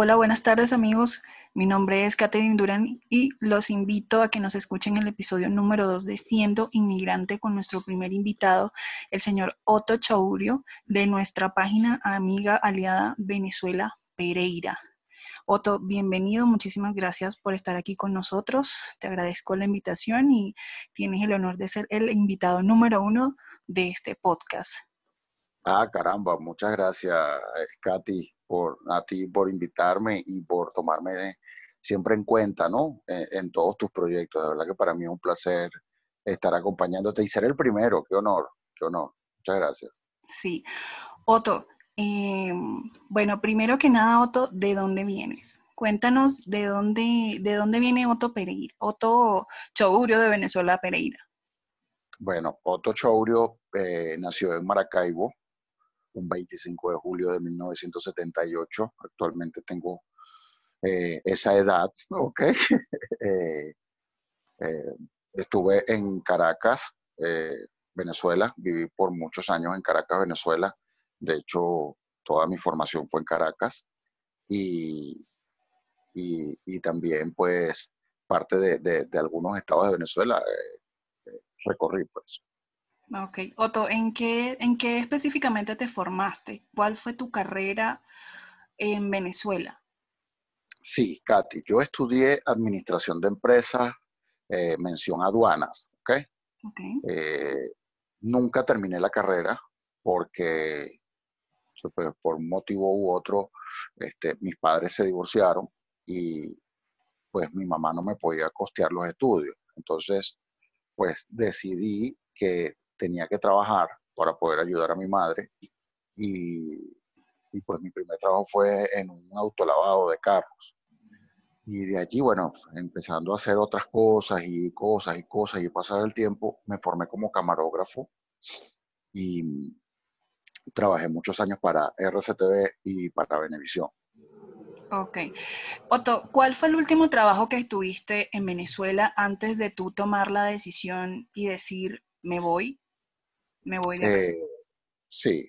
Hola, buenas tardes amigos. Mi nombre es Catherine Durán y los invito a que nos escuchen el episodio número 2 de Siendo Inmigrante con nuestro primer invitado, el señor Otto Chaurio, de nuestra página amiga aliada Venezuela Pereira. Otto, bienvenido, muchísimas gracias por estar aquí con nosotros. Te agradezco la invitación y tienes el honor de ser el invitado número uno de este podcast. Ah, caramba, muchas gracias, Katy por a ti por invitarme y por tomarme siempre en cuenta, ¿no? En, todos tus proyectos. De verdad que para mí es un placer estar acompañándote y ser el primero. Qué honor, qué honor. Muchas gracias. Sí. Otto, eh, bueno, primero que nada, Otto, ¿de dónde vienes? Cuéntanos de dónde, de dónde viene Otto Pereira, Otto Chourio de Venezuela Pereira. Bueno, Otto Chourio eh, nació en Maracaibo, un 25 de julio de 1978. Actualmente tengo eh, esa edad, ¿ok? Eh, eh, estuve en Caracas, Venezuela, viví por muchos años en Caracas, Venezuela. De hecho, toda mi formación fue en Caracas y, y, también pues parte de, de, algunos estados de Venezuela recorrí pues. Ok. Otto, ¿en qué, ¿en qué específicamente te formaste? ¿Cuál fue tu carrera en Venezuela? Sí, Katy, yo estudié administración de empresas, eh, mención aduanas, ¿ok? okay. Eh, nunca terminé la carrera porque pues, por un motivo u otro este, mis padres se divorciaron y pues mi mamá no me podía costear los estudios. Entonces, pues decidí que tenía que trabajar para poder ayudar a mi madre y, pues mi primer trabajo fue en un autolavado de carros. Y de allí, bueno, empezando a hacer otras cosas y cosas y cosas y pasar el tiempo, me formé como camarógrafo y trabajé muchos años para RCTV y para Venevisión. Ok. Otto, ¿cuál fue el último trabajo que estuviste en Venezuela antes de tú tomar la decisión y decir, me voy me voy de eh, sí,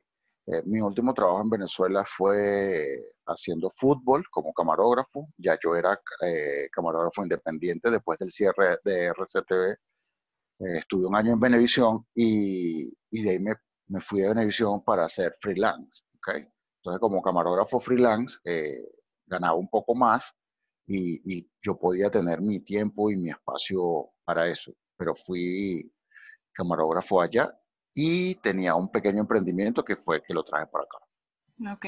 eh, mi último trabajo en Venezuela fue haciendo fútbol como camarógrafo. Ya yo era eh, camarógrafo independiente después del cierre de RCTV. estuve un año en Venevisión y, de ahí me, fui a Venevisión para hacer freelance. Entonces, como camarógrafo freelance, ganaba un poco más y, y, yo podía tener mi tiempo y mi espacio para eso. Pero fui camarógrafo allá y tenía un pequeño emprendimiento que fue que lo traje para acá. Ok.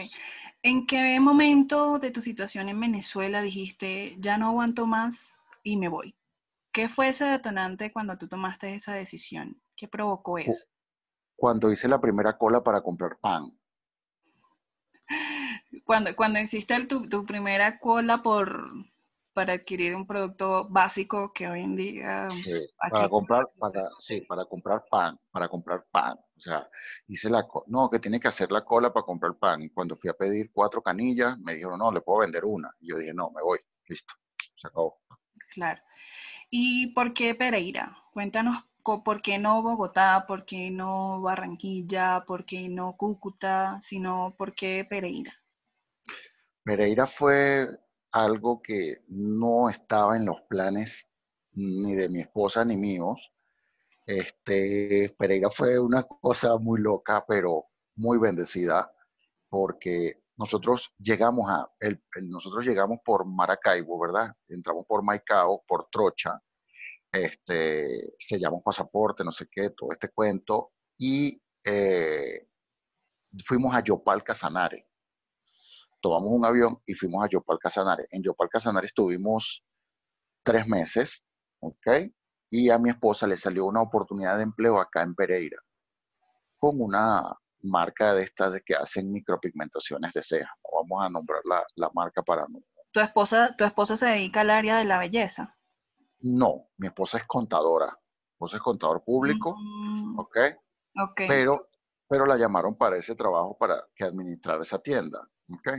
¿En qué momento de tu situación en Venezuela dijiste, ya no aguanto más y me voy? ¿Qué fue ese detonante cuando tú tomaste esa decisión? ¿Qué provocó eso? Cuando hice la primera cola para comprar pan. Cuando, cuando hiciste tu, tu primera cola por, para adquirir un producto básico que hoy en día... para comprar, para, sí, para comprar pan, para comprar pan. O sea, hice la... No, que tiene que hacer la cola para comprar pan. Y cuando fui a pedir cuatro canillas, me dijeron, no, le puedo vender una. Y yo dije, no, me voy. Listo, se acabó. Claro. ¿Y por qué Pereira? Cuéntanos por qué no Bogotá, por qué no Barranquilla, por qué no Cúcuta, sino por qué Pereira. Pereira fue algo que no estaba en los planes ni de mi esposa ni míos. Este, Pereira fue una cosa muy loca, pero muy bendecida, porque nosotros llegamos a, el, nosotros llegamos por Maracaibo, ¿verdad? Entramos por Maicao, por Trocha, este, sellamos pasaporte, no sé qué, todo este cuento, y eh, fuimos a Yopal Casanare tomamos un avión y fuimos a Yopal Casanare. En Yopal Casanare estuvimos tres meses, ¿ok? Y a mi esposa le salió una oportunidad de empleo acá en Pereira, con una marca de estas de que hacen micropigmentaciones de ceja. Vamos a nombrar la, marca para no. ¿Tu esposa, ¿Tu esposa se dedica al área de la belleza? No, mi esposa es contadora. Mi esposa es contador público, mm. ¿ok? Ok. Pero, pero la llamaron para ese trabajo para que administrara esa tienda. ¿ok?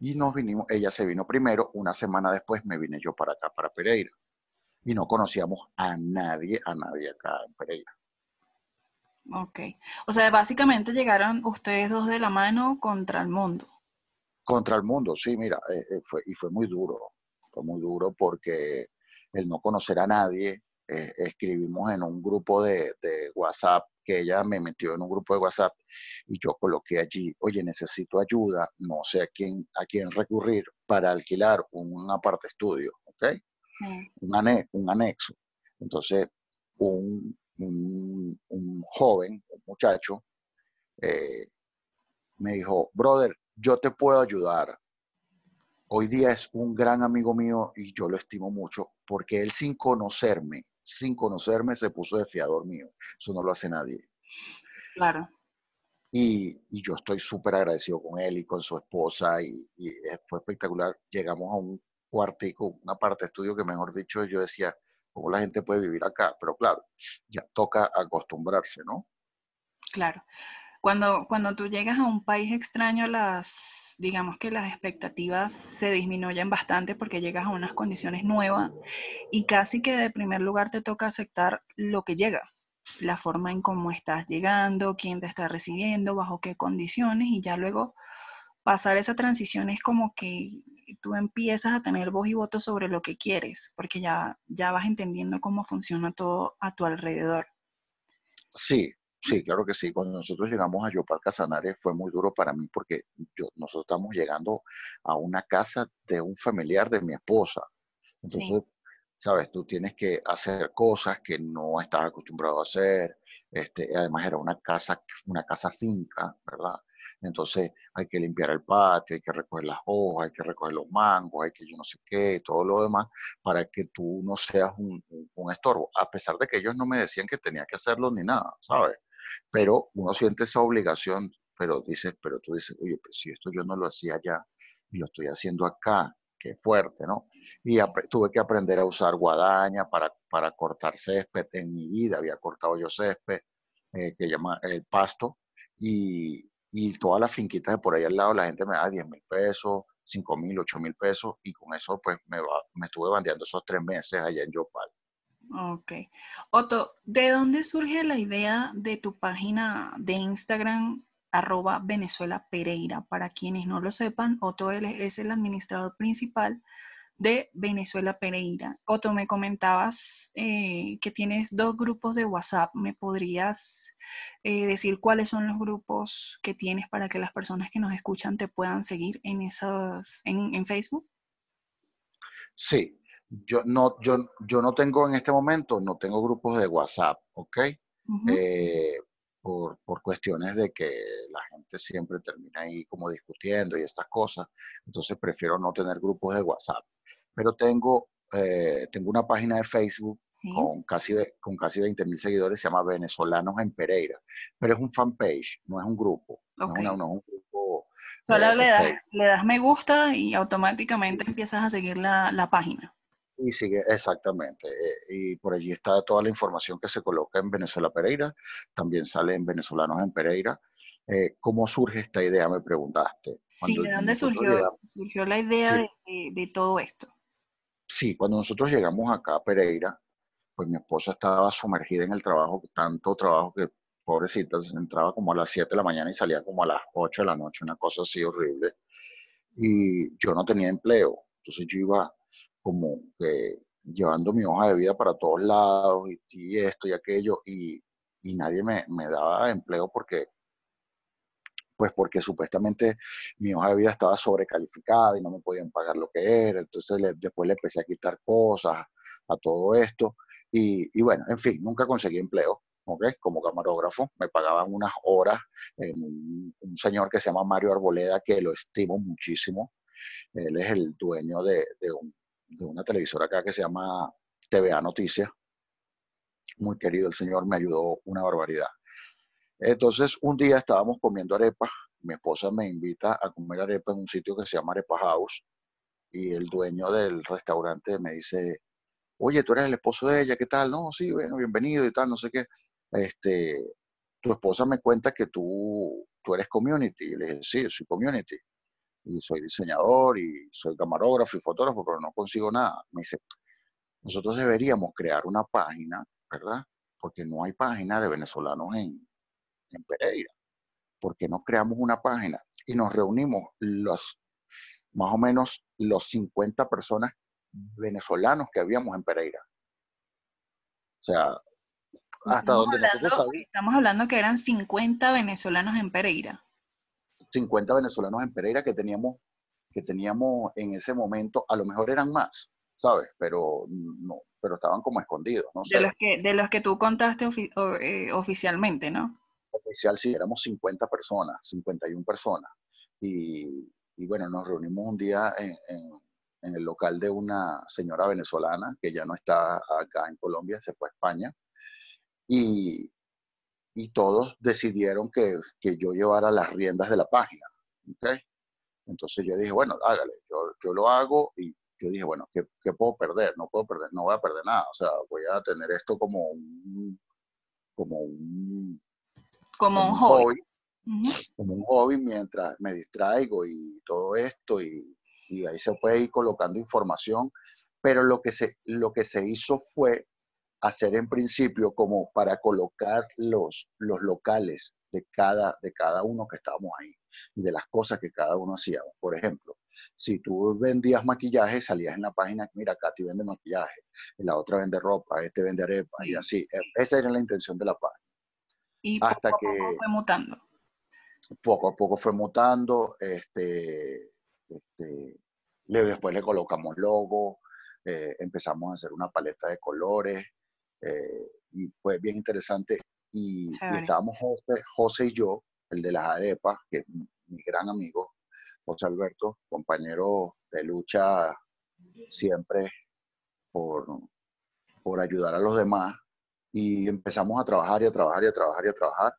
Y nos vinimos, ella se vino primero, una semana después me vine yo para acá, para Pereira. Y no conocíamos a nadie, a nadie acá en Pereira. Ok. O sea, básicamente llegaron ustedes dos de la mano contra el mundo. Contra el mundo, sí, mira, eh, eh, fue, y fue muy duro, fue muy duro porque el no conocer a nadie, eh, escribimos en un grupo de, de, WhatsApp, que ella me metió en un grupo de WhatsApp y yo coloqué allí, oye, necesito ayuda, no sé a quién, a quién recurrir para alquilar un aparte estudio, ¿ok? Un, un anexo. Entonces, un, un, un joven, un muchacho, eh, me dijo, brother, yo te puedo ayudar. Hoy día es un gran amigo mío y yo lo estimo mucho porque él sin conocerme, sin conocerme se puso de fiador mío. Eso no lo hace nadie. Claro. Y, y yo estoy súper agradecido con él y con su esposa y, y, fue espectacular. Llegamos a un cuartico, una parte de estudio que mejor dicho yo decía, ¿cómo la gente puede vivir acá? Pero claro, ya toca acostumbrarse, ¿no? Claro. Cuando, cuando tú llegas a un país extraño, las, digamos que las expectativas se disminuyen bastante porque llegas a unas condiciones nuevas y casi que de primer lugar te toca aceptar lo que llega, la forma en cómo estás llegando, quién te está recibiendo, bajo qué condiciones y ya luego pasar esa transición es como que tú empiezas a tener voz y voto sobre lo que quieres, porque ya, ya vas entendiendo cómo funciona todo a tu alrededor. Sí, Sí, claro que sí. Cuando nosotros llegamos a Yopal Casanares fue muy duro para mí porque yo, nosotros estamos llegando a una casa de un familiar de mi esposa. Entonces, sí. sabes, tú tienes que hacer cosas que no estás acostumbrado a hacer. Este, además era una casa, una casa finca, ¿verdad? Entonces hay que limpiar el patio, hay que recoger las hojas, hay que recoger los mangos, hay que yo no sé qué, todo lo demás, para que tú no seas un, un, un estorbo. A pesar de que ellos no me decían que tenía que hacerlo ni nada, ¿sabes? Pero uno siente esa obligación, pero dices, pero tú dices, oye, pero si esto yo no lo hacía allá y lo estoy haciendo acá, qué fuerte, ¿no? Y tuve que aprender a usar guadaña para, para cortar césped. En mi vida había cortado yo césped, eh, que llama el pasto, y, y todas las finquitas de por ahí al lado, la gente me da 10 mil pesos, 5 mil, 8 mil pesos, y con eso pues me, va, me estuve bandeando esos tres meses allá en Yopal. Ok. Otto, ¿de dónde surge la idea de tu página de Instagram arroba Venezuela Pereira? Para quienes no lo sepan, Otto es el administrador principal de Venezuela Pereira. Otto, me comentabas eh, que tienes dos grupos de WhatsApp. ¿Me podrías eh, decir cuáles son los grupos que tienes para que las personas que nos escuchan te puedan seguir en, esos, en, en Facebook? Sí, yo no, yo, yo no tengo en este momento, no tengo grupos de WhatsApp, ¿ok? Uh -huh. eh, por, por, cuestiones de que la gente siempre termina ahí como discutiendo y estas cosas, entonces prefiero no tener grupos de WhatsApp. Pero tengo, eh, tengo una página de Facebook ¿Sí? con, casi, con casi 20 mil seguidores, se llama Venezolanos en Pereira, pero es un fanpage, no es un grupo, okay. no, es una, no, es un grupo. Solo le, das, le das me gusta y automáticamente empiezas a seguir la, la página. Y sigue, exactamente. Y por allí está toda la información que se coloca en Venezuela Pereira. También sale en Venezolanos en Pereira. Eh, ¿Cómo surge esta idea? Me preguntaste. sí, ¿de dónde surgió, llegamos, surgió, la idea sí. de, de, todo esto? Sí, cuando nosotros llegamos acá a Pereira, pues mi esposa estaba sumergida en el trabajo, tanto trabajo que, pobrecita, entraba como a las 7 de la mañana y salía como a las 8 de la noche, una cosa así horrible. Y yo no tenía empleo. Entonces yo iba como llevando mi hoja de vida para todos lados y, y esto y aquello y, y nadie me, me, daba empleo porque pues porque supuestamente mi hoja de vida estaba sobrecalificada y no me podían pagar lo que era, entonces le, después le empecé a quitar cosas a todo esto y, y bueno, en fin, nunca conseguí empleo, ¿ok? Como camarógrafo, me pagaban unas horas un, un señor que se llama Mario Arboleda, que lo estimo muchísimo, él es el dueño de, de un de una televisora acá que se llama TVA Noticias. Muy querido el señor, me ayudó una barbaridad. Entonces, un día estábamos comiendo arepas, mi esposa me invita a comer arepa en un sitio que se llama Arepa House, y el dueño del restaurante me dice, oye, tú eres el esposo de ella, ¿qué tal? No, sí, bueno, bienvenido y tal, no sé qué. Este, tu esposa me cuenta que tú, tú eres community. Y le dije, sí, soy community y soy diseñador y soy camarógrafo y fotógrafo, pero no consigo nada. Me dice, nosotros deberíamos crear una página, ¿verdad? Porque no hay página de venezolanos en, en Pereira. ¿Por qué no creamos una página? Y nos reunimos los, más o menos los 50 personas venezolanos que habíamos en Pereira. O sea, hasta donde nosotros sabíamos. Estamos hablando que eran 50 venezolanos en Pereira. 50 venezolanos en Pereira que teníamos, que teníamos en ese momento, a lo mejor eran más, ¿sabes? Pero no, pero estaban como escondidos, no De los que, de los que tú contaste eh, oficialmente, ¿no? Oficial sí, éramos 50 personas, 51 personas. Y, y bueno, nos reunimos un día en, en, el local de una señora venezolana que ya no está acá en Colombia, se fue a España. Y, y todos decidieron que, que, yo llevara las riendas de la página. ¿okay? Entonces yo dije, bueno, hágale, yo, yo lo hago y yo dije, bueno, ¿qué, ¿qué, puedo perder? No puedo perder, no voy a perder nada. O sea, voy a tener esto como un, como un, como, un hobby. Como un hobby mientras me distraigo y todo esto y, y, ahí se puede ir colocando información. Pero lo que se, lo que se hizo fue hacer en principio como para colocar los, los locales de cada, de cada uno que estábamos ahí y de las cosas que cada uno hacía. Por ejemplo, si tú vendías maquillaje, salías en la página, mira, Katy vende maquillaje, la otra vende ropa, este vende arepa y así. E, esa era la intención de la página. Y Hasta poco a poco fue mutando. Poco a poco fue mutando. Este, este, después le colocamos logo, eh, empezamos a hacer una paleta de colores, eh, y fue bien interesante. Y, estábamos José, y yo, el de las arepas, que es mi gran amigo, José Alberto, compañero de lucha siempre por, por ayudar a los demás. Y empezamos a trabajar y a trabajar y a trabajar y a trabajar.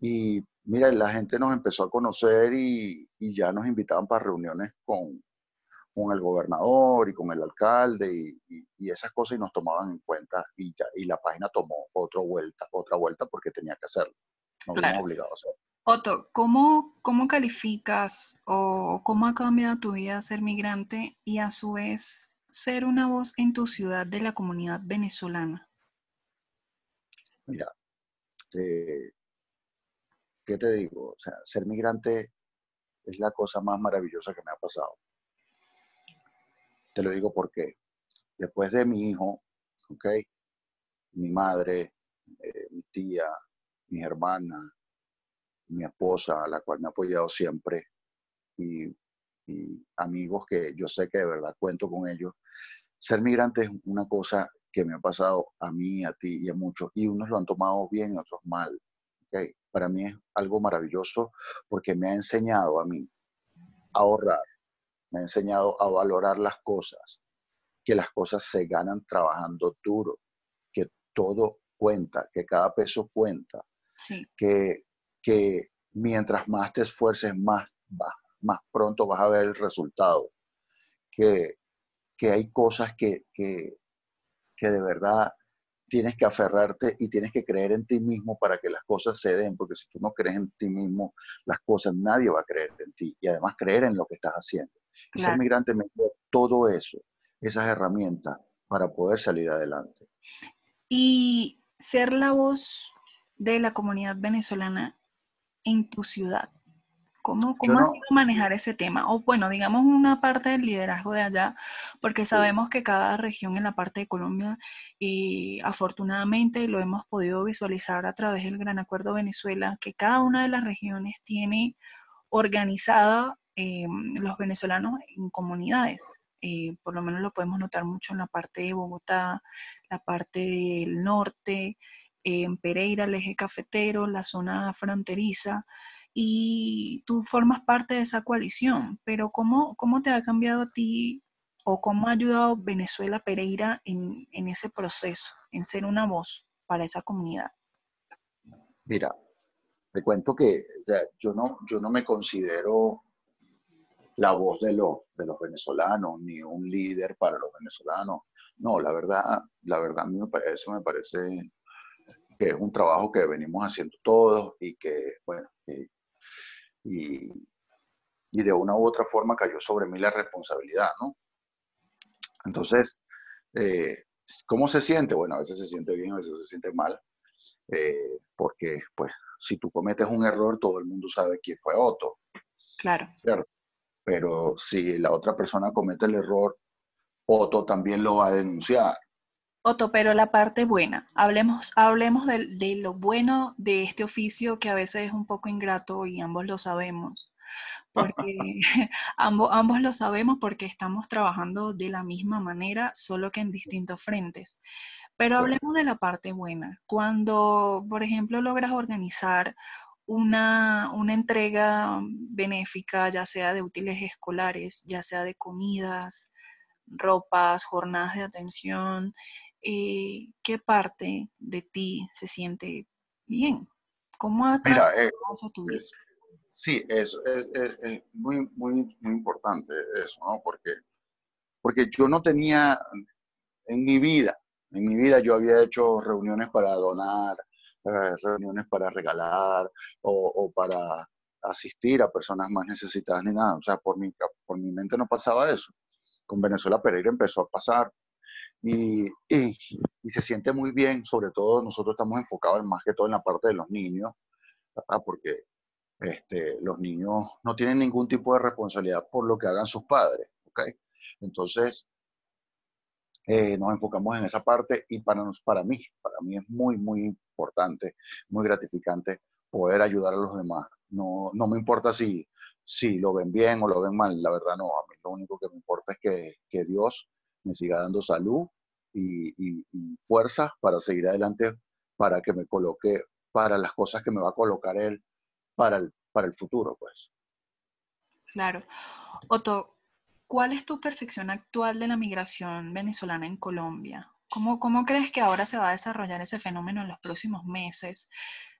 Y mira, la gente nos empezó a conocer y, y ya nos invitaban para reuniones con, con el gobernador y con el alcalde y, esas cosas y nos tomaban en cuenta y, ya, y la página tomó otra vuelta, otra vuelta porque tenía que hacerlo. Claro. obligado a hacerlo. Otto, ¿cómo, ¿cómo calificas o cómo ha cambiado tu vida ser migrante y a su vez ser una voz en tu ciudad de la comunidad venezolana? Mira, eh, ¿qué te digo? O sea, ser migrante es la cosa más maravillosa que me ha pasado. Te lo digo porque después de mi hijo, ¿ok? Mi madre, eh, mi tía, mi hermana, mi esposa, la cual me ha apoyado siempre, y, amigos que yo sé que de verdad cuento con ellos. Ser migrante es una cosa que me ha pasado a mí, a ti y a muchos, y unos lo han tomado bien y otros mal. ¿okay? Para mí es algo maravilloso porque me ha enseñado a mí a ahorrar, me ha enseñado a valorar las cosas, que las cosas se ganan trabajando duro, que todo cuenta, que cada peso cuenta, que, que mientras más te esfuerces, más, más pronto vas a ver el resultado, que, que hay cosas que, que, que de verdad tienes que aferrarte y tienes que creer en ti mismo para que las cosas se den, porque si tú no crees en ti mismo, las cosas nadie va a creer en ti y además creer en lo que estás haciendo. Ser migrante me dio todo eso, esas herramientas para poder salir adelante. Y ser la voz de la comunidad venezolana en tu ciudad. ¿Cómo, cómo has manejar ese tema? O bueno, digamos una parte del liderazgo de allá, porque sabemos que cada región en la parte de Colombia, y afortunadamente lo hemos podido visualizar a través del Gran Acuerdo Venezuela, que cada una de las regiones tiene organizada eh, los venezolanos en comunidades. Eh, por lo menos lo podemos notar mucho en la parte de Bogotá, la parte del norte, en Pereira, el eje cafetero, la zona fronteriza, y tú formas parte de esa coalición, pero ¿cómo, cómo te ha cambiado a ti o cómo ha ayudado Venezuela Pereira en, en ese proceso, en ser una voz para esa comunidad? Mira, te cuento que yo, no, yo no me considero la voz de los, de los venezolanos, ni un líder para los venezolanos. No, la verdad, la verdad a mí me parece, me parece que es un trabajo que venimos haciendo todos y que, bueno, y, y de una u otra forma cayó sobre mí la responsabilidad, ¿no? Entonces, eh, ¿cómo se siente? Bueno, a veces se siente bien, a veces se siente mal, eh, porque, pues, si tú cometes un error, todo el mundo sabe quién fue Otto. Claro. ¿Cierto? Pero si la otra persona comete el error, Otto también lo va a denunciar. Otto, pero la parte buena, hablemos, hablemos de, de, lo bueno de este oficio que a veces es un poco ingrato y ambos lo sabemos, porque ambos, ambos lo sabemos porque estamos trabajando de la misma manera, solo que en distintos frentes. Pero hablemos de la parte buena. Cuando, por ejemplo, logras organizar una, una, entrega benéfica, ya sea de útiles escolares, ya sea de comidas, ropas, jornadas de atención, eh, ¿qué parte de ti se siente bien? ¿Cómo ha Mira, eh, eso tu vida? sí, es, es, muy, muy, muy importante eso, ¿no? Porque, porque yo no tenía en mi vida, en mi vida yo había hecho reuniones para donar, reuniones para regalar o, o, para asistir a personas más necesitadas ni nada. O sea, por mi, por mi mente no pasaba eso. Con Venezuela Pereira empezó a pasar y, y, se siente muy bien, sobre todo nosotros estamos enfocados más que todo en la parte de los niños, porque este, los niños no tienen ningún tipo de responsabilidad por lo que hagan sus padres. ¿okay? Entonces, eh, nos enfocamos en esa parte y para, nos, para mí, para mí es muy, muy importante, muy gratificante poder ayudar a los demás. No, no me importa si, si lo ven bien o lo ven mal, la verdad no, a mí lo único que me importa es que, que Dios me siga dando salud y, y, fuerza para seguir adelante, para que me coloque para las cosas que me va a colocar Él para el, para el futuro, pues. Claro. Otto, ¿cuál es tu percepción actual de la migración venezolana en Colombia? ¿Cómo, ¿Cómo crees que ahora se va a desarrollar ese fenómeno en los próximos meses?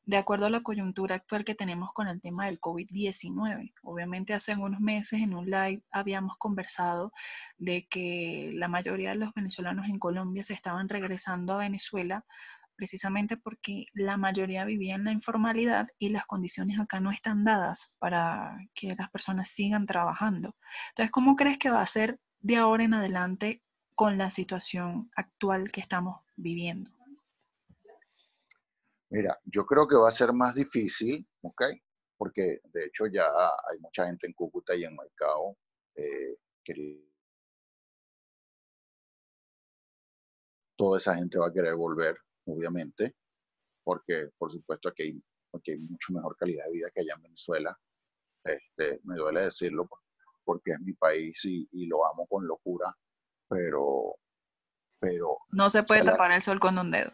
de acuerdo a la coyuntura actual que tenemos con el tema del COVID-19. Obviamente hace algunos meses en un live habíamos conversado de que la mayoría de los venezolanos en Colombia se estaban regresando a Venezuela precisamente porque la mayoría vivía en la informalidad y las condiciones acá no están dadas para que las personas sigan trabajando. Entonces, ¿cómo crees que va a ser de ahora en adelante con la situación actual que estamos viviendo? Mira, yo creo que va a ser más difícil, ¿ok? Porque de hecho ya hay mucha gente en Cúcuta y en Maicao eh, Toda esa gente va a querer volver, obviamente, porque por supuesto aquí hay, hay mucho mejor calidad de vida que allá en Venezuela. Este, me duele decirlo porque es mi país y, lo amo con locura, pero, pero... No se puede tapar el sol con un dedo.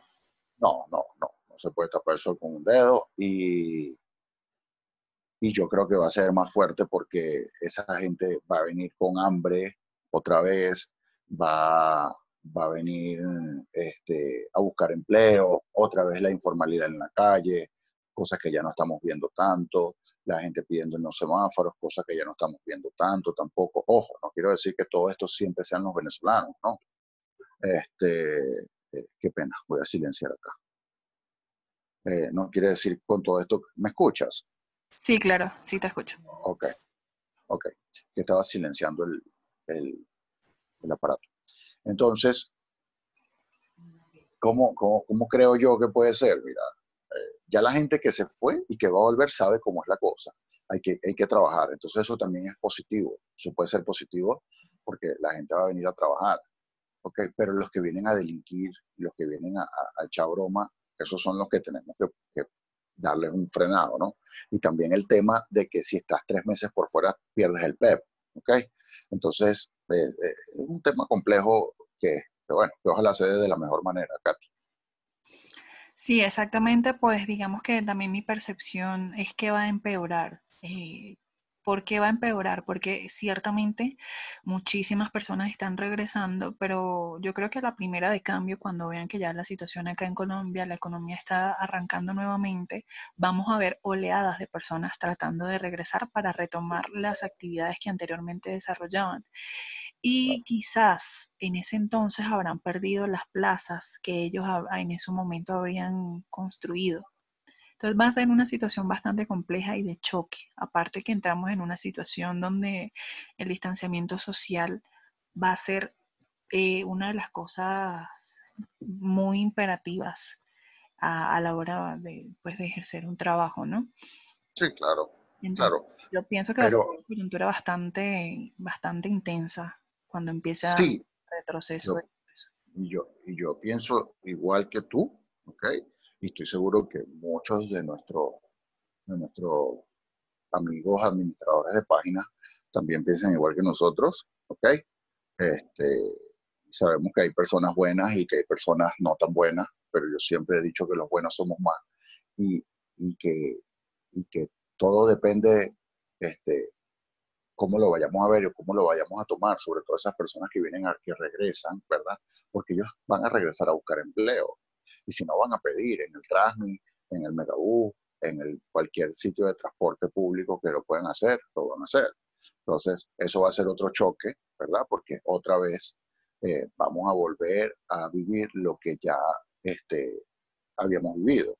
No, no, no se puede tapar el sol con un dedo y, y yo creo que va a ser más fuerte porque esa gente va a venir con hambre otra vez, va, va a venir este, a buscar empleo, otra vez la informalidad en la calle, cosas que ya no estamos viendo tanto, la gente pidiendo en los semáforos, cosas que ya no estamos viendo tanto tampoco. Ojo, no quiero decir que todo esto siempre sean los venezolanos, ¿no? Este, eh, qué pena, voy a silenciar acá. Eh, no quiere decir con todo esto, ¿me escuchas? Sí, claro, sí te escucho. Ok, ok, que estaba silenciando el, el, el aparato. Entonces, ¿cómo, cómo, cómo creo yo que puede ser? Mira, eh, ya la gente que se fue y que va a volver sabe cómo es la cosa. Hay que, hay que trabajar. Entonces eso también es positivo. Eso puede ser positivo porque la gente va a venir a trabajar. Okay, pero los que vienen a delinquir, los que vienen a, a echar broma, esos son los que tenemos que, darles un frenado, ¿no? Y también el tema de que si estás tres meses por fuera, pierdes el PEP, ¿ok? Entonces, es un tema complejo que, bueno, que ojalá se dé de la mejor manera, Katy. Sí, exactamente, pues digamos que también mi percepción es que va a empeorar. Eh, ¿Por qué va a empeorar? Porque ciertamente muchísimas personas están regresando, pero yo creo que la primera de cambio, cuando vean que ya la situación acá en Colombia, la economía está arrancando nuevamente, vamos a ver oleadas de personas tratando de regresar para retomar las actividades que anteriormente desarrollaban. Y quizás en ese entonces habrán perdido las plazas que ellos en ese momento habían construido. Entonces va a ser una situación bastante compleja y de choque. Aparte que entramos en una situación donde el distanciamiento social va a ser eh, una de las cosas muy imperativas a, la hora de, pues, de ejercer un trabajo, ¿no? Sí, claro. Entonces, yo pienso que va a ser una coyuntura bastante, bastante intensa cuando empieza el retroceso. y, yo, y yo pienso igual que tú, ¿ok? Y estoy seguro que muchos de, nuestro, de nuestros amigos administradores de páginas también piensan igual que nosotros, ¿ok? Este, sabemos que hay personas buenas y que hay personas no tan buenas, pero yo siempre he dicho que los buenos somos más y, y que, y que todo depende este, cómo lo vayamos a ver o cómo lo vayamos a tomar, sobre todo esas personas que vienen, a, que regresan, ¿verdad? Porque ellos van a regresar a buscar empleo. Y si no, van a pedir en el Transmi, en el Megabús, en el, cualquier sitio de transporte público que lo puedan hacer, lo van a hacer. Entonces, eso va a ser otro choque, ¿verdad? Porque otra vez eh, vamos a volver a vivir lo que ya este, habíamos vivido.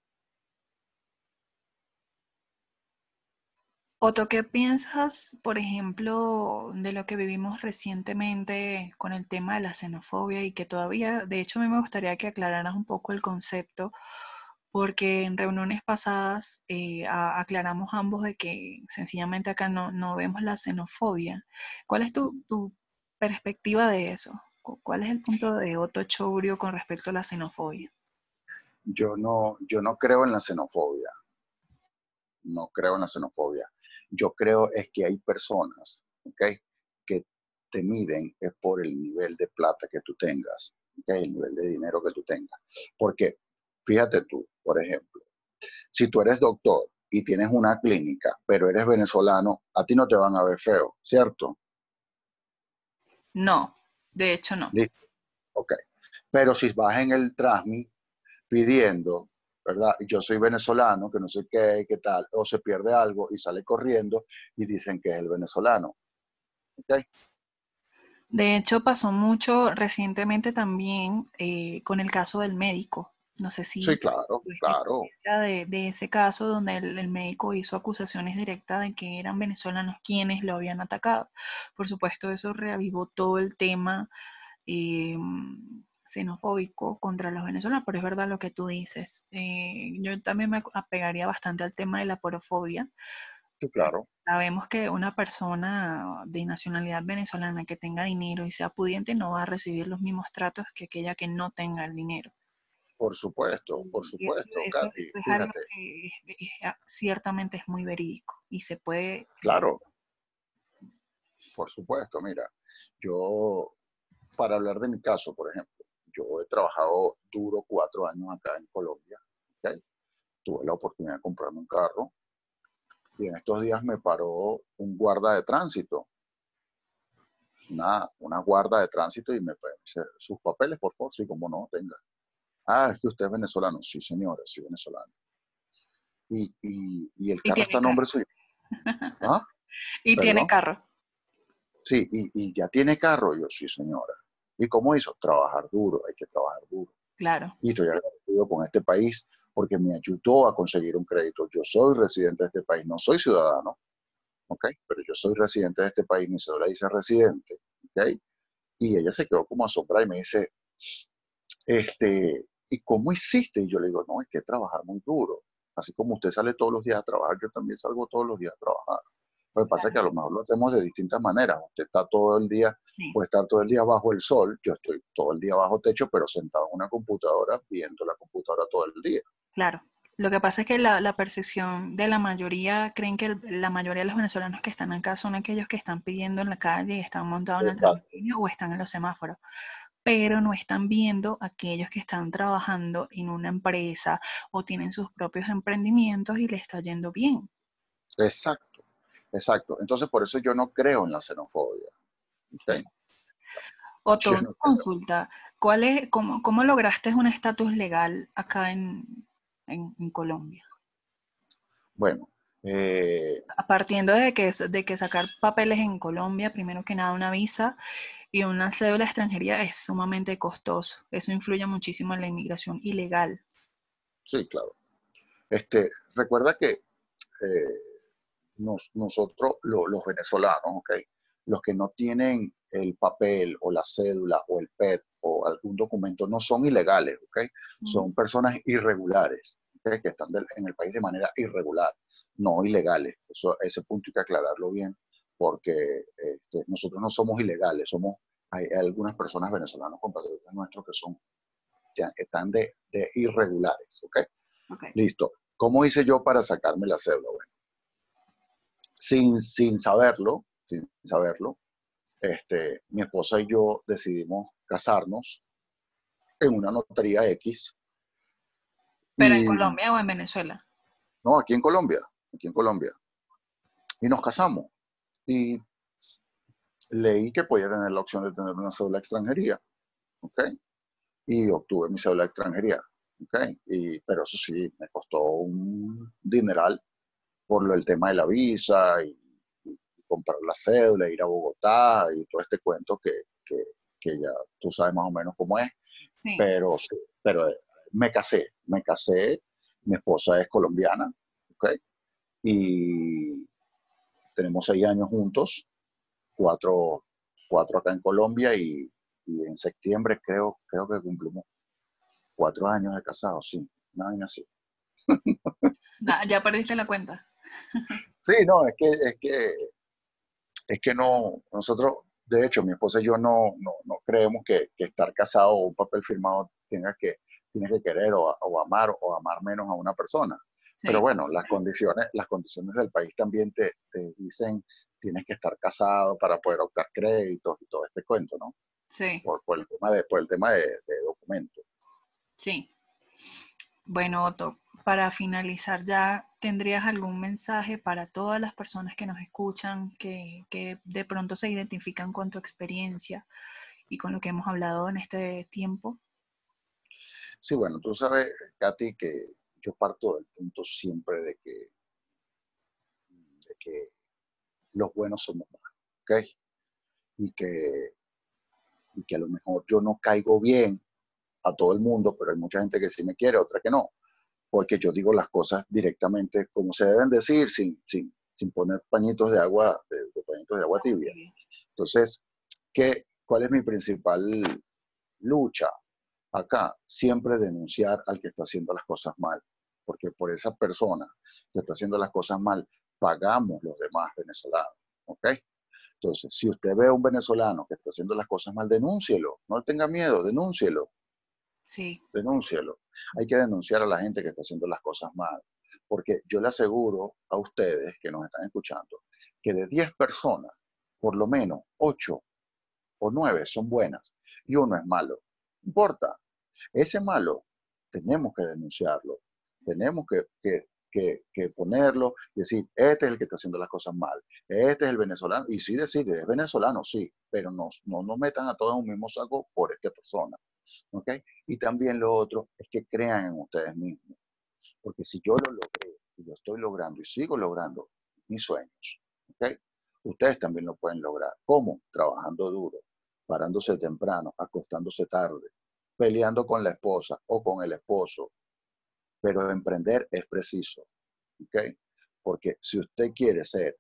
Otro, ¿qué piensas, por ejemplo, de lo que vivimos recientemente con el tema de la xenofobia y que todavía, de hecho, a mí me gustaría que aclararas un poco el concepto, porque en reuniones pasadas eh, aclaramos ambos de que sencillamente acá no, vemos la xenofobia. ¿Cuál es tu, tu, perspectiva de eso? ¿Cuál es el punto de Otto Chourio con respecto a la xenofobia? Yo no, yo no creo en la xenofobia. No creo en la xenofobia yo creo es que hay personas, ¿ok? Que te miden es por el nivel de plata que tú tengas, ¿ok? El nivel de dinero que tú tengas. Porque, fíjate tú, por ejemplo, si tú eres doctor y tienes una clínica, pero eres venezolano, a ti no te van a ver feo, ¿cierto? No, de hecho no. Ok. Pero si vas en el Trasmi pidiendo ¿verdad? Yo soy venezolano, que no sé qué, qué tal, o se pierde algo y sale corriendo y dicen que es el venezolano. ¿Okay? De hecho, pasó mucho recientemente también eh, con el caso del médico. No sé si... Sí, claro, claro. De, de, ese caso donde el, médico hizo acusaciones directas de que eran venezolanos quienes lo habían atacado. Por supuesto, eso reavivó todo el tema. Eh, xenofóbico contra los venezolanos, pero es verdad lo que tú dices. Eh, yo también me apegaría bastante al tema de la porofobia. Sí, claro. Sabemos que una persona de nacionalidad venezolana que tenga dinero y sea pudiente no va a recibir los mismos tratos que aquella que no tenga el dinero. Por supuesto, por supuesto. Eso, es algo que ah, ciertamente es muy verídico y se puede... Claro. Por supuesto, mira, yo, para hablar de mi caso, por ejemplo, yo he trabajado duro cuatro años acá en Colombia. Tuve la oportunidad de comprarme un carro y en estos días me paró un guarda de tránsito. Una, una guarda de tránsito y me dice, sus papeles, por favor, sí, como no, tenga. Ah, es que usted es venezolano. Sí, señora, soy venezolano. Y, y, el carro está a nombre suyo. ¿Ah? ¿Y tiene carro? Sí, y, y, ya tiene carro. Yo, sí, señora. ¿Y cómo hizo? Trabajar duro, hay que trabajar duro. Claro. Y estoy agradecido con este país porque me ayudó a conseguir un crédito. Yo soy residente de este país, no soy ciudadano, ¿ok? Pero yo soy residente de este país, mi cédula dice residente, ¿ok? Y ella se quedó como asombrada y me dice, este, ¿y cómo hiciste? Y yo le digo, no, hay que trabajar muy duro. Así como usted sale todos los días a trabajar, yo también salgo todos los días a trabajar. Lo que pasa es que a lo mejor lo hacemos de distintas maneras. Usted está todo el día, puede estar todo el día bajo el sol, yo estoy todo el día bajo techo, pero sentado en una computadora viendo la computadora todo el día. Claro. Lo que pasa es que la, percepción de la mayoría, creen que la mayoría de los venezolanos que están acá son aquellos que están pidiendo en la calle, están montados en el Transmilenio o están en los semáforos pero no están viendo aquellos que están trabajando en una empresa o tienen sus propios emprendimientos y le está yendo bien. Exacto. Exacto. Entonces, por eso yo no creo en la xenofobia. Otro, consulta. ¿Cuál es, cómo, cómo lograste un estatus legal acá en, Colombia? Bueno. Eh, Partiendo de que, de que sacar papeles en Colombia, primero que nada una visa y una cédula de extranjería es sumamente costoso. Eso influye muchísimo en la inmigración ilegal. Sí, claro. Este, recuerda que eh, nosotros, los venezolanos, okay, los que no tienen el papel o la cédula o el PET o algún documento, no son ilegales, okay, son personas irregulares. que están en el país de manera irregular, no ilegales. Eso, ese punto hay que aclararlo bien, porque este, nosotros no somos ilegales, somos, hay, algunas personas venezolanas compatriotas nuestros que son, ya, están de, de irregulares, ¿ok? Listo. ¿Cómo hice yo para sacarme la cédula? Bueno, sin, sin saberlo, sin saberlo, este, mi esposa y yo decidimos casarnos en una notaría X. ¿Pero en Colombia o en Venezuela? No, aquí en Colombia, aquí en Colombia. Y nos casamos. Y leí que podía tener la opción de tener una cédula de extranjería. ¿Ok? Y obtuve mi cédula de extranjería. ¿Ok? Y, pero eso sí, me costó un dineral por el tema de la visa y, comprar la cédula, ir a Bogotá y todo este cuento que, que, que ya tú sabes más o menos cómo es. Pero, pero eh, me casé, me casé, mi esposa es colombiana, ¿ok? Y tenemos seis años juntos, cuatro, cuatro acá en Colombia y, y, en septiembre creo, creo que cumplimos cuatro años de casados, sí, nada así. ya perdiste la cuenta. Sí, no, es que, es que, es que no, nosotros de hecho, mi esposa y yo no, no, creemos que, estar casado o un papel firmado tenga que, tiene que querer o, amar o amar menos a una persona. Pero bueno, las condiciones, las condiciones del país también te, dicen tienes que estar casado para poder optar créditos y todo este cuento, ¿no? Sí. Por, el tema de, por el tema de, de documentos. Sí. Bueno, Otto, para finalizar ya, ¿tendrías algún mensaje para todas las personas que nos escuchan, que, de pronto se identifican con tu experiencia y con lo que hemos hablado en este tiempo? Sí, bueno, tú sabes, Katy, que yo parto del punto siempre de que, de que los buenos somos más, ¿ok? Y que, y que a lo mejor yo no caigo bien a todo el mundo, pero hay mucha gente que sí me quiere, otra que no porque yo digo las cosas directamente como se deben decir, sin, sin, sin poner pañitos de agua, de, pañitos de agua tibia. Entonces, ¿qué, ¿cuál es mi principal lucha? Acá, siempre denunciar al que está haciendo las cosas mal, porque por esa persona que está haciendo las cosas mal, pagamos los demás venezolanos, ¿ok? Entonces, si usted ve a un venezolano que está haciendo las cosas mal, denúncielo, no tenga miedo, denúncielo. Sí. Denúncielo. Hay que denunciar a la gente que está haciendo las cosas mal. Porque yo le aseguro a ustedes que nos están escuchando que de 10 personas, por lo menos 8 o 9 son buenas y uno es malo. No importa. Ese malo tenemos que denunciarlo. Tenemos que, que, que, ponerlo y decir, este es el que está haciendo las cosas mal, este es el venezolano, y sí decir, es venezolano, sí, pero no nos no metan a todos en un mismo saco por esta persona. Y también lo otro es que crean en ustedes mismos. Porque si yo lo logré y lo estoy logrando y sigo logrando mis sueños, Ustedes también lo pueden lograr. ¿Cómo? Trabajando duro, parándose temprano, acostándose tarde, peleando con la esposa o con el esposo. Pero emprender es preciso, Porque si usted quiere ser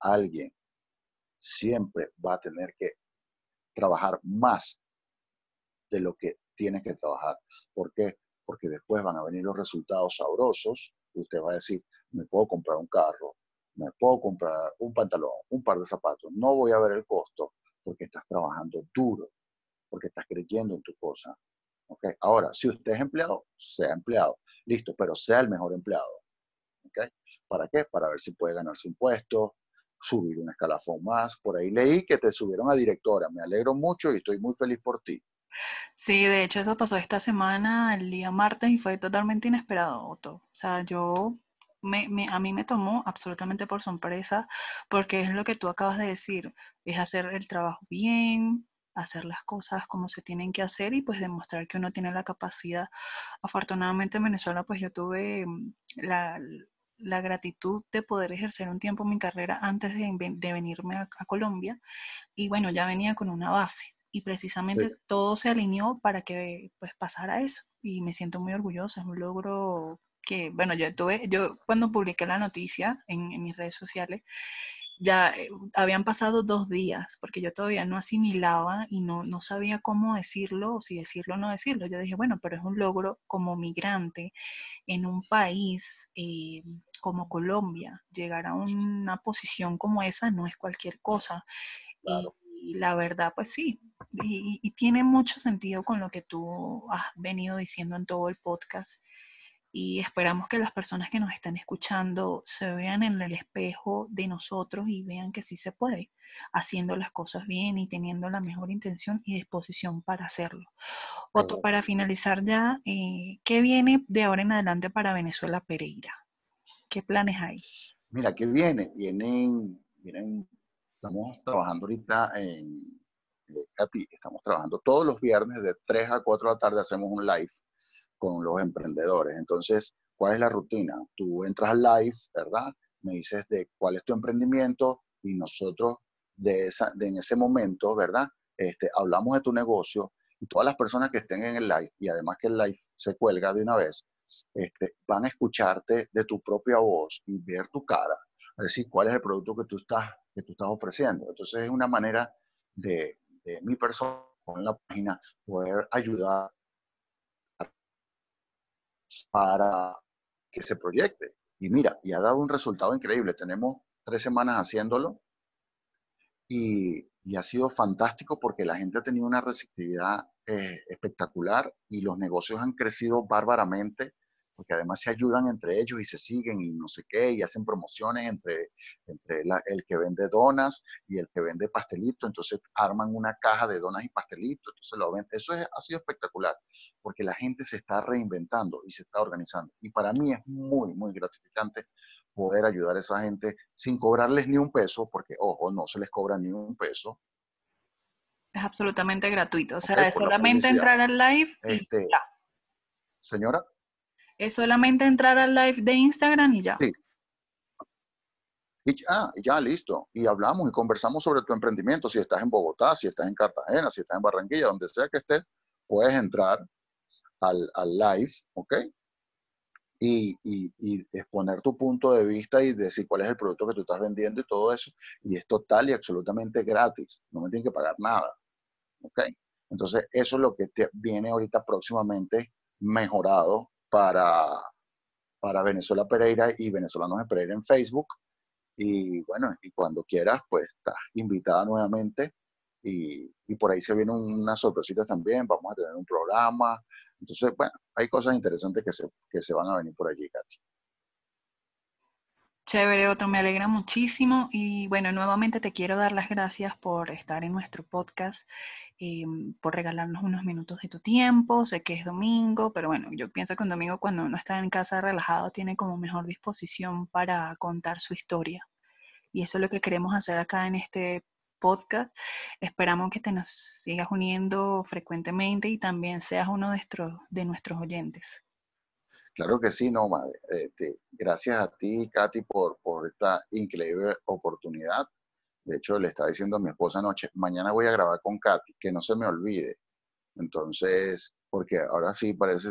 alguien, siempre va a tener que trabajar más de lo que tienes que trabajar. ¿Por qué? Porque después van a venir los resultados sabrosos y usted va a decir, me puedo comprar un carro, me puedo comprar un pantalón, un par de zapatos, no voy a ver el costo porque estás trabajando duro, porque estás creyendo en tu cosa. ¿Okay? Ahora, si usted es empleado, sea empleado, listo, pero sea el mejor empleado. ¿Okay? ¿Para qué? Para ver si puede ganarse un puesto, subir un escalafón más. Por ahí leí que te subieron a directora. Me alegro mucho y estoy muy feliz por ti. Sí, de hecho eso pasó esta semana, el día martes, y fue totalmente inesperado, Otto. O sea, yo, me, a mí me tomó absolutamente por sorpresa, porque es lo que tú acabas de decir, es hacer el trabajo bien, hacer las cosas como se tienen que hacer y pues demostrar que uno tiene la capacidad. Afortunadamente en Venezuela pues yo tuve mm, la, gratitud de poder ejercer un tiempo mi carrera antes de, venirme a, Colombia y bueno, ya venía con una base y precisamente todo se alineó para que pues pasara eso y me siento muy orgullosa, es un logro que, bueno, yo tuve, yo cuando publiqué la noticia en, mis redes sociales, ya eh, habían pasado dos días, porque yo todavía no asimilaba y no, no sabía cómo decirlo, o si decirlo o no decirlo. Yo dije, bueno, pero es un logro como migrante en un país eh, como Colombia. Llegar a una posición como esa no es cualquier cosa. Y, la verdad, pues sí, y, y tiene mucho sentido con lo que tú has venido diciendo en todo el podcast y esperamos que las personas que nos están escuchando se vean en el espejo de nosotros y vean que sí se puede, haciendo las cosas bien y teniendo la mejor intención y disposición para hacerlo. Otro, para finalizar ya, eh, ¿qué viene de ahora en adelante para Venezuela Pereira? ¿Qué planes hay? Mira, ¿qué viene? Vienen, vienen, estamos trabajando ahorita en, eh, estamos trabajando todos los viernes de 3 a 4 de la tarde, hacemos un live con los emprendedores. Entonces, ¿cuál es la rutina? Tú entras al live, ¿verdad? Me dices de cuál es tu emprendimiento y nosotros de, esa, de en ese momento, ¿verdad? Este, hablamos de tu negocio y todas las personas que estén en el live, y además que el live se cuelga de una vez, este, van a escucharte de tu propia voz y ver tu cara, es decir, cuál es el producto que tú estás, que tú estás ofreciendo. Entonces es una manera de, de mi persona en la página poder ayudar para que se proyecte. Y mira, y ha dado un resultado increíble. Tenemos tres semanas haciéndolo y, ha sido fantástico porque la gente ha tenido una receptividad eh, espectacular y los negocios han crecido bárbaramente porque además se ayudan entre ellos y se siguen y no sé qué, y hacen promociones entre, entre el que vende donas y el que vende pastelitos, entonces arman una caja de donas y pastelitos, entonces lo venden. Eso ha sido espectacular, porque la gente se está reinventando y se está organizando. Y para mí es muy, muy gratificante poder ayudar a esa gente sin cobrarles ni un peso, porque, ojo, no se les cobra ni un peso, es absolutamente gratuito. O sea, es solamente entrar al live y este, ya. Señora. Es solamente entrar al live de Instagram y ya. Sí. Y ya, ya, listo. Y hablamos y conversamos sobre tu emprendimiento. Si estás en Bogotá, si estás en Cartagena, si estás en Barranquilla, donde sea que estés, puedes entrar al, live, ¿ok? Y, y, exponer tu punto de vista y decir cuál es el producto que tú estás vendiendo y todo eso. Y es total y absolutamente gratis. No me tienen que pagar nada. ¿Ok? Entonces, eso es lo que te viene ahorita próximamente mejorado para, para Venezuela Pereira y Venezolanos de Pereira en Facebook. Y bueno, y cuando quieras, pues estás invitada nuevamente. Y, y por ahí se vienen unas sorpresitas también. Vamos a tener un programa. Entonces, bueno, hay cosas interesantes que se, que se van a venir por allí, Katy. Chévere, otro, me alegra muchísimo y bueno, nuevamente te quiero dar las gracias por estar en nuestro podcast, eh, por regalarnos unos minutos de tu tiempo. Sé que es domingo, pero bueno, yo pienso que un domingo cuando uno está en casa relajado tiene como mejor disposición para contar su historia. Y eso es lo que queremos hacer acá en este podcast. Esperamos que te nos sigas uniendo frecuentemente y también seas uno de de nuestros oyentes. Claro que sí, no, madre. Este, gracias a ti, Katy, por, por esta increíble oportunidad. De hecho, le estaba diciendo a mi esposa anoche, mañana voy a grabar con Katy, que no se me olvide. Entonces, porque ahora sí parece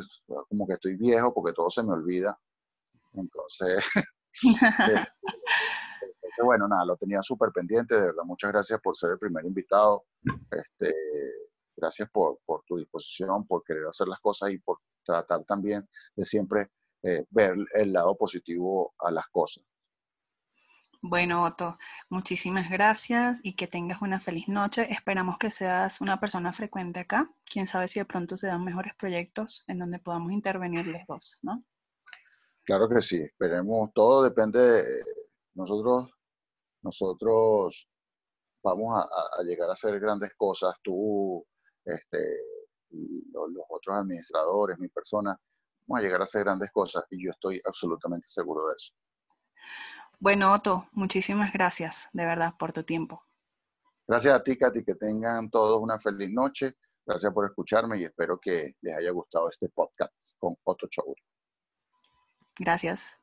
como que estoy viejo porque todo se me olvida. Entonces, bueno, nada, lo tenía súper pendiente, de verdad, muchas gracias por ser el primer invitado. Este, gracias por, por tu disposición, por querer hacer las cosas y por tratar también de siempre eh, ver el lado positivo a las cosas. Bueno, Otto, muchísimas gracias y que tengas una feliz noche. Esperamos que seas una persona frecuente acá. Quién sabe si de pronto se dan mejores proyectos en donde podamos intervenir los dos, ¿no? Claro que sí, esperemos. Todo depende de nosotros. Nosotros vamos a, a llegar a hacer grandes cosas. Tú, este, los, otros administradores, mi persona, vamos a llegar a hacer grandes cosas y yo estoy absolutamente seguro de eso. Bueno, Otto, muchísimas gracias de verdad por tu tiempo. Gracias a ti, Katy, que tengan todos una feliz noche. Gracias por escucharme y espero que les haya gustado este podcast con Otto Chouri. Gracias.